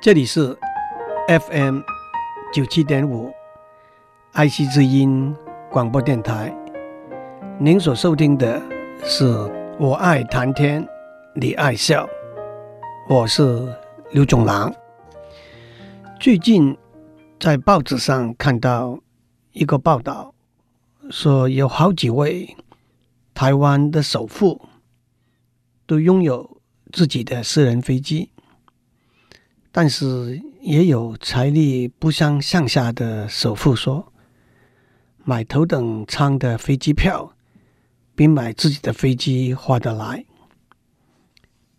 这里是 FM 九七点五爱惜之音广播电台。您所收听的是我爱谈天，你爱笑，我是刘总郎。最近在报纸上看到一个报道，说有好几位台湾的首富都拥有自己的私人飞机。但是也有财力不相上下的首富说，买头等舱的飞机票比买自己的飞机划得来。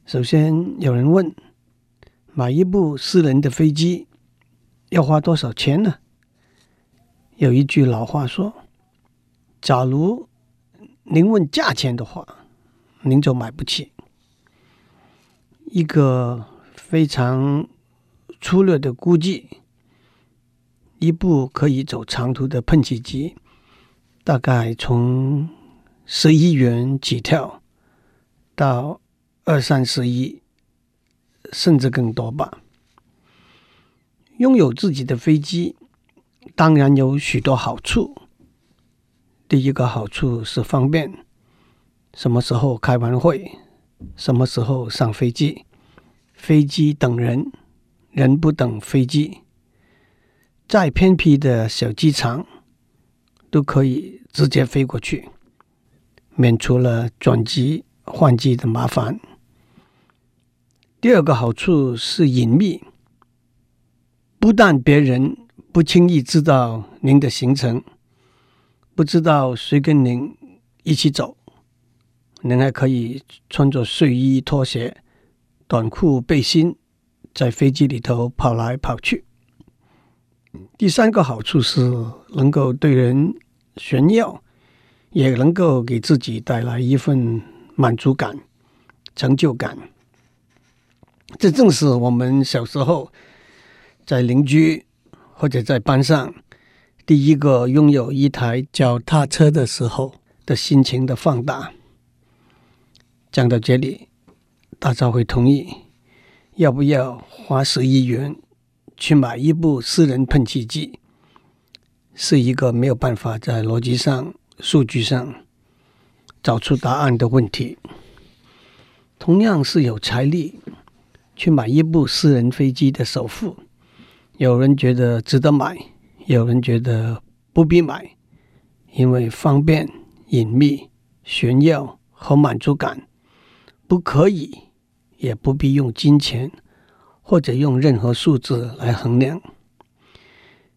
首先有人问，买一部私人的飞机要花多少钱呢？有一句老话说，假如您问价钱的话，您就买不起。一个非常粗略的估计，一部可以走长途的喷气机，大概从十亿元起跳，到二三十亿，甚至更多吧。拥有自己的飞机，当然有许多好处。第一个好处是方便，什么时候开完会，什么时候上飞机，飞机等人。人不等飞机，再偏僻的小机场都可以直接飞过去，免除了转机换机的麻烦。第二个好处是隐秘，不但别人不轻易知道您的行程，不知道谁跟您一起走，您还可以穿着睡衣、拖鞋、短裤、背心。在飞机里头跑来跑去。第三个好处是能够对人炫耀，也能够给自己带来一份满足感、成就感。这正是我们小时候在邻居或者在班上第一个拥有一台脚踏车的时候的心情的放大。讲到这里，大家会同意。要不要花十亿元去买一部私人喷气机？是一个没有办法在逻辑上、数据上找出答案的问题。同样是有财力去买一部私人飞机的首富，有人觉得值得买，有人觉得不必买，因为方便、隐秘、炫耀和满足感不可以。也不必用金钱或者用任何数字来衡量。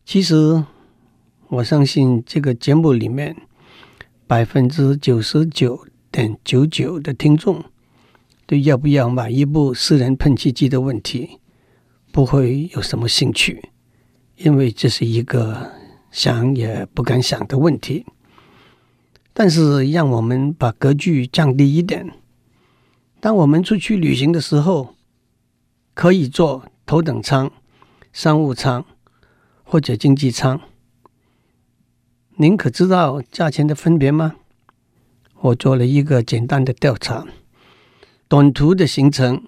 其实，我相信这个节目里面百分之九十九点九九的听众对要不要买一部私人喷气机的问题不会有什么兴趣，因为这是一个想也不敢想的问题。但是，让我们把格局降低一点。当我们出去旅行的时候，可以坐头等舱、商务舱或者经济舱。您可知道价钱的分别吗？我做了一个简单的调查，短途的行程，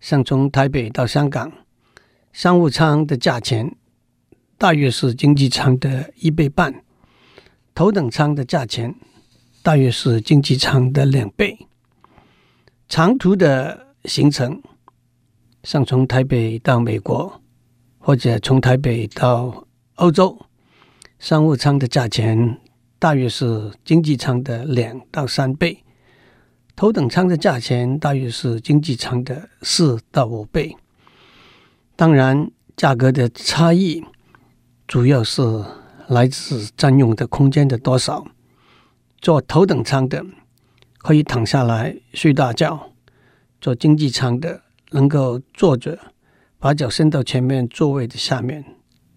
像从台北到香港，商务舱的价钱大约是经济舱的一倍半，头等舱的价钱大约是经济舱的两倍。长途的行程，像从台北到美国，或者从台北到欧洲，商务舱的价钱大约是经济舱的两到三倍，头等舱的价钱大约是经济舱的四到五倍。当然，价格的差异主要是来自占用的空间的多少。坐头等舱的。可以躺下来睡大觉，坐经济舱的能够坐着，把脚伸到前面座位的下面，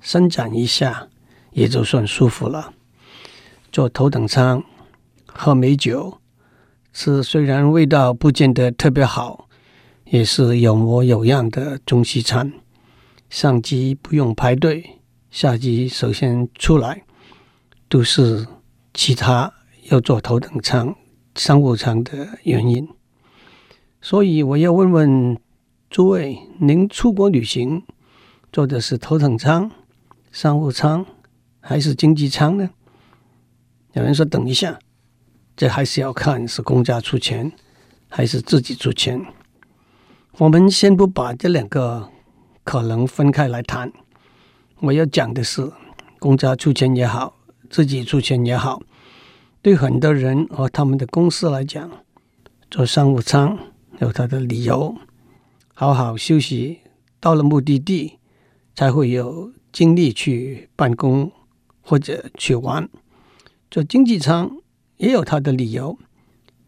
伸展一下，也就算舒服了。坐头等舱，喝美酒，吃虽然味道不见得特别好，也是有模有样的中西餐。上机不用排队，下机首先出来，都是其他要坐头等舱。商务舱的原因，所以我要问问诸位：您出国旅行坐的是头等舱、商务舱还是经济舱呢？有人说：“等一下，这还是要看是公家出钱还是自己出钱。”我们先不把这两个可能分开来谈。我要讲的是，公家出钱也好，自己出钱也好，对很多人和他们的公司来讲，坐商务舱有他的理由，好好休息，到了目的地才会有精力去办公或者去玩。坐经济舱也有他的理由，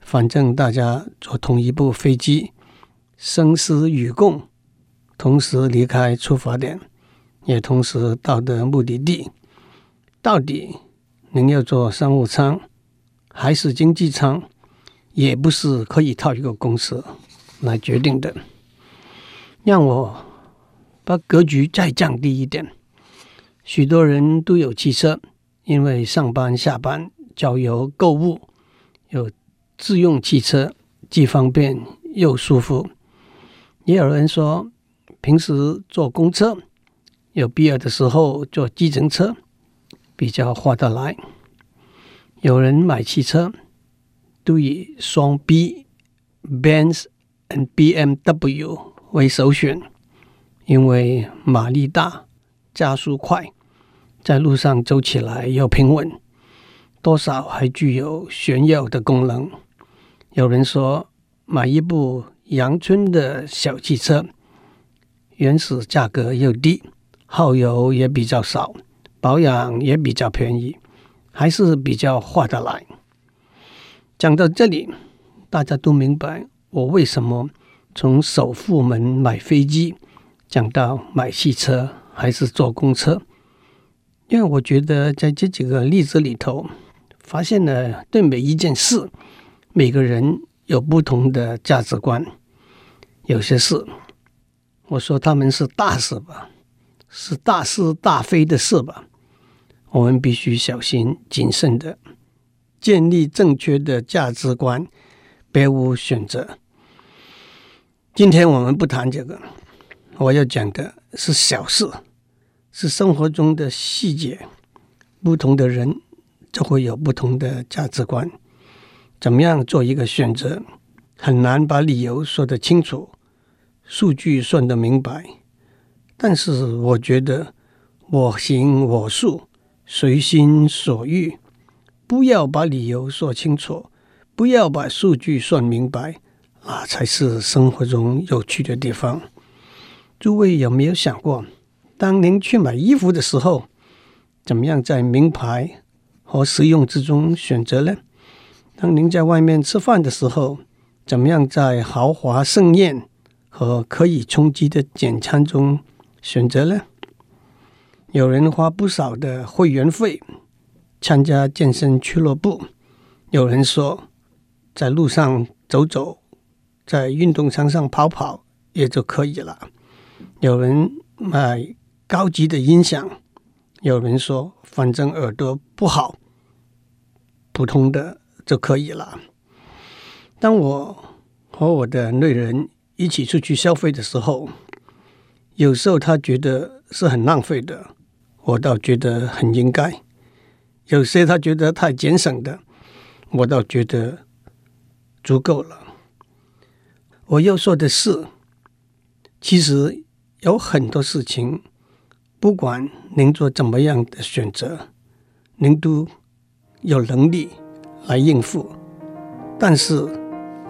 反正大家坐同一部飞机，生死与共，同时离开出发点，也同时到达目的地。到底您要坐商务舱还是经济舱，也不是可以靠一个公司来决定的。让我把格局再降低一点，许多人都有汽车。因为上班下班、郊游购物，有自用汽车，既方便又舒服。也有人说，平时坐公车，有必要的时候坐计程车，比较划得来。有人买汽车，都以双 B、Benz 和 BMW 为首选，因为马力大，加速快。在路上走起来又平稳，多少还具有炫耀的功能。有人说，买一部阳春的小汽车，原始价格又低，耗油也比较少，保养也比较便宜，还是比较划得来。讲到这里，大家都明白我为什么从首富们买飞机讲到买汽车还是坐公车。因为我觉得在这几个例子里头，发现了对每一件事，每个人有不同的价值观。有些事，我说他们是大事吧，是大是大非的事吧，我们必须小心谨慎的建立正确的价值观，别无选择。今天我们不谈这个，我要讲的是小事。是生活中的细节，不同的人就会有不同的价值观。怎么样做一个选择，很难把理由说得清楚，数据算得明白。但是我觉得我行我素，随心所欲，不要把理由说清楚，不要把数据算明白，啊，才是生活中有趣的地方。诸位有没有想过？当您去买衣服的时候，怎么样在名牌和实用之中选择呢？当您在外面吃饭的时候，怎么样在豪华盛宴和可以充饥的简餐中选择呢？有人花不少的会员费参加健身俱乐部，有人说在路上走走，在运动场上跑跑也就可以了。有人买。高级的音响，有人说，反正耳朵不好，普通的就可以了。当我和我的内人一起出去消费的时候，有时候他觉得是很浪费的，我倒觉得很应该；有些他觉得太节省的，我倒觉得足够了。我要说的是，其实有很多事情。不管您做怎么样的选择，您都有能力来应付。但是，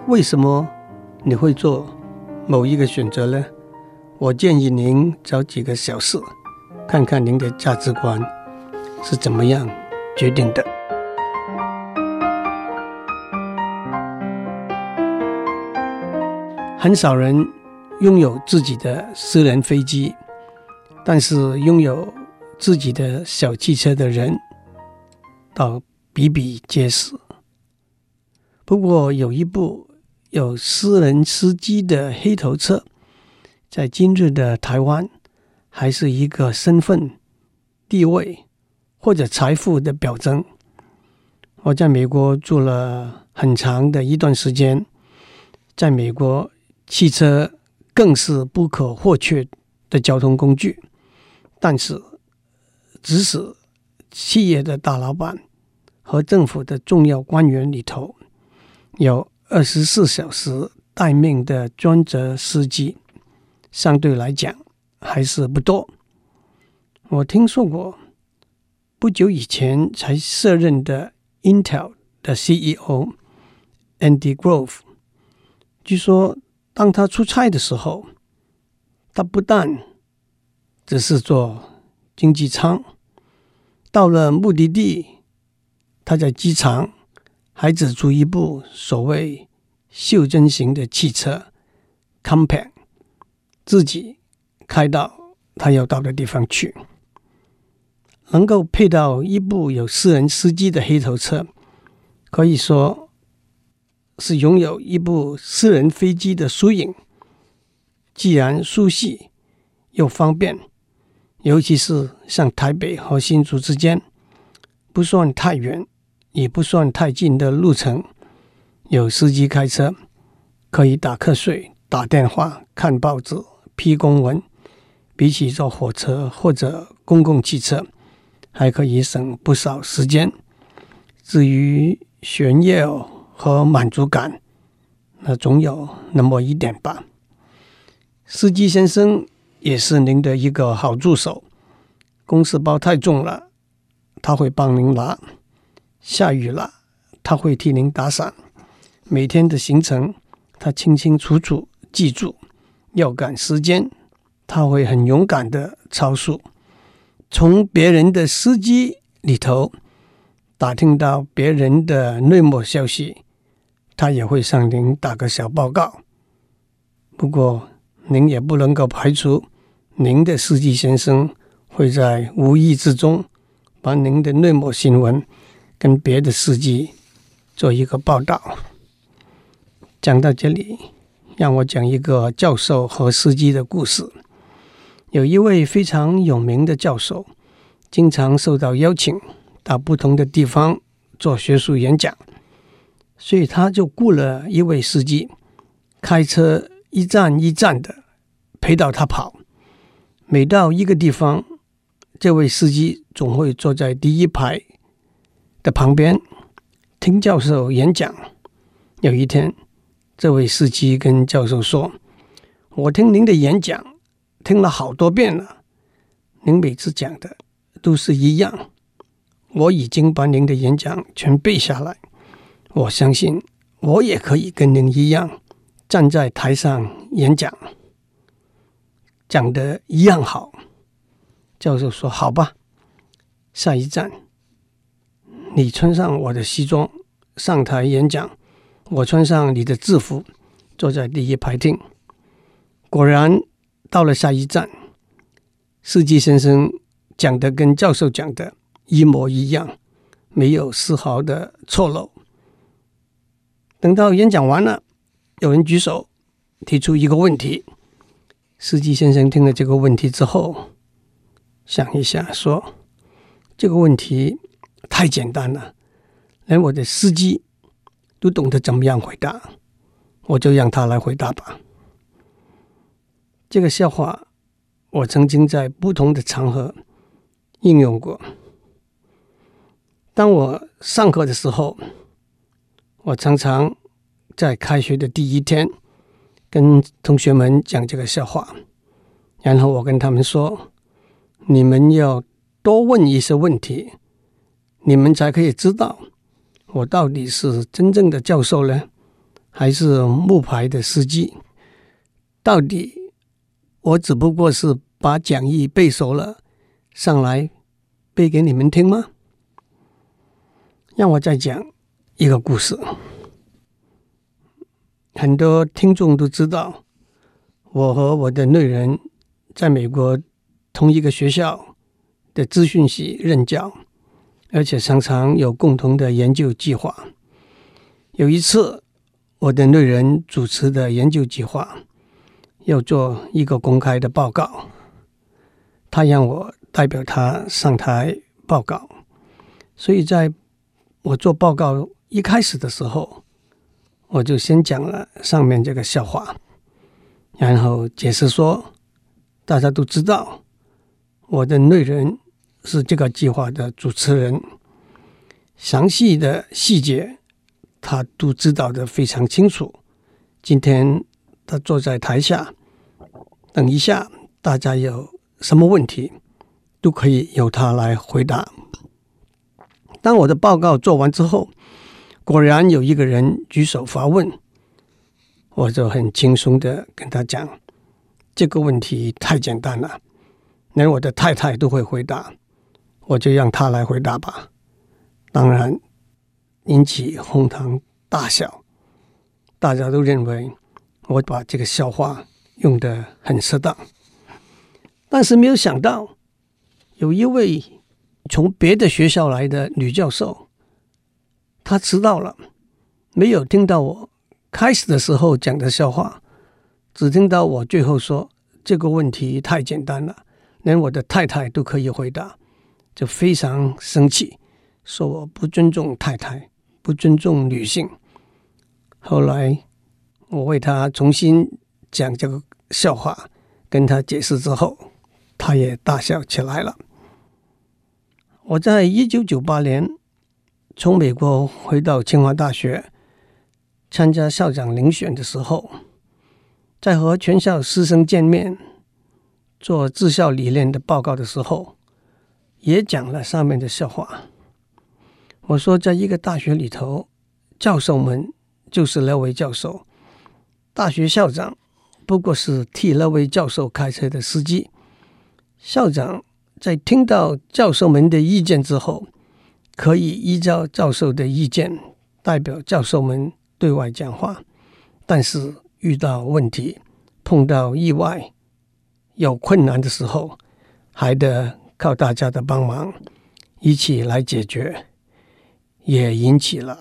为什么你会做某一个选择呢？我建议您找几个小事，看看您的价值观是怎么样决定的。很少人拥有自己的私人飞机。但是拥有自己的小汽车的人倒比比皆是。不过有一部有私人司机的黑头车，在今日的台湾还是一个身份、地位或者财富的表征。我在美国住了很长的一段时间，在美国汽车更是不可或缺的交通工具。但是，即使企业的大老板和政府的重要官员里头，有二十四小时待命的专职司机，相对来讲还是不多。我听说过，不久以前才卸任的 Intel 的 CEO Andy Grove，据说当他出差的时候，他不但只是坐经济舱，到了目的地，他在机场还只租一部所谓袖珍型的汽车 Compact，自己开到他要到的地方去。能够配到一部有私人司机的黑头车，可以说是拥有一部私人飞机的缩影。既然舒适又方便，尤其是像台北和新竹之间不算太远，也不算太近的路程，有司机开车可以打瞌睡、打电话、看报纸、批公文，比起坐火车或者公共汽车。还可以省不少时间。至于炫耀和满足感，那总有那么一点吧。司机先生也是您的一个好助手。公事包太重了，他会帮您拿；下雨了，他会替您打伞。每天的行程，他清清楚楚记住。要赶时间，他会很勇敢的超速。从别人的司机里头打听到别人的内幕消息，他也会向您打个小报告。不过，您也不能够排除您的司机先生会在无意之中把您的内幕新闻跟别的司机做一个报道。讲到这里，让我讲一个教授和司机的故事。有一位非常有名的教授，经常受到邀请到不同的地方做学术演讲，所以他就雇了一位司机，开车一站一站的陪到他跑。每到一个地方，这位司机总会坐在第一排的旁边听教授演讲。有一天，这位司机跟教授说：“我听您的演讲。”听了好多遍了，您每次讲的都是一样。我已经把您的演讲全背下来，我相信我也可以跟您一样站在台上演讲，讲的一样好。教授说：“好吧，下一站，你穿上我的西装上台演讲，我穿上你的制服坐在第一排听。”果然。到了下一站，司机先生讲的跟教授讲的一模一样，没有丝毫的错漏。等到演讲完了，有人举手提出一个问题，司机先生听了这个问题之后，想一下说：“这个问题太简单了，连我的司机都懂得怎么样回答，我就让他来回答吧。”这个笑话，我曾经在不同的场合应用过。当我上课的时候，我常常在开学的第一天跟同学们讲这个笑话，然后我跟他们说：“你们要多问一些问题，你们才可以知道我到底是真正的教授呢，还是木牌的司机？到底？”我只不过是把讲义背熟了，上来背给你们听吗？让我再讲一个故事。很多听众都知道，我和我的内人在美国同一个学校的资讯系任教，而且常常有共同的研究计划。有一次，我的内人主持的研究计划。要做一个公开的报告，他让我代表他上台报告，所以在我做报告一开始的时候，我就先讲了上面这个笑话，然后解释说，大家都知道我的内人是这个计划的主持人，详细的细节他都知道的非常清楚。今天他坐在台下，等一下大家有什么问题，都可以由他来回答。当我的报告做完之后，果然有一个人举手发问，我就很轻松的跟他讲：“这个问题太简单了，连我的太太都会回答，我就让他来回答吧。”当然引起哄堂大笑，大家都认为我把这个笑话用的很适当，但是没有想到有一位。从别的学校来的女教授，她迟到了，没有听到我开始的时候讲的笑话，只听到我最后说这个问题太简单了，连我的太太都可以回答，就非常生气，说我不尊重太太，不尊重女性。后来我为她重新讲这个笑话，跟他解释之后，他也大笑起来了。我在一九九八年从美国回到清华大学参加校长遴选的时候，在和全校师生见面做治校理念的报告的时候，也讲了上面的笑话。我说，在一个大学里头，教授们就是那位教授，大学校长不过是替那位教授开车的司机，校长。在听到教授们的意见之后，可以依照教授的意见代表教授们对外讲话。但是遇到问题、碰到意外、有困难的时候，还得靠大家的帮忙，一起来解决，也引起了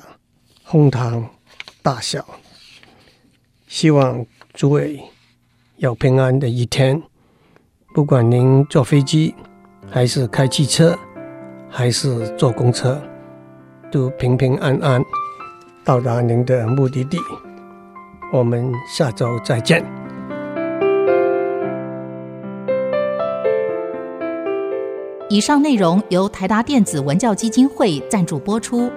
哄堂大笑。希望诸位有平安的一天，不管您坐飞机。还是开汽车，还是坐公车，都平平安安到达您的目的地。我们下周再见。以上内容由台达电子文教基金会赞助播出。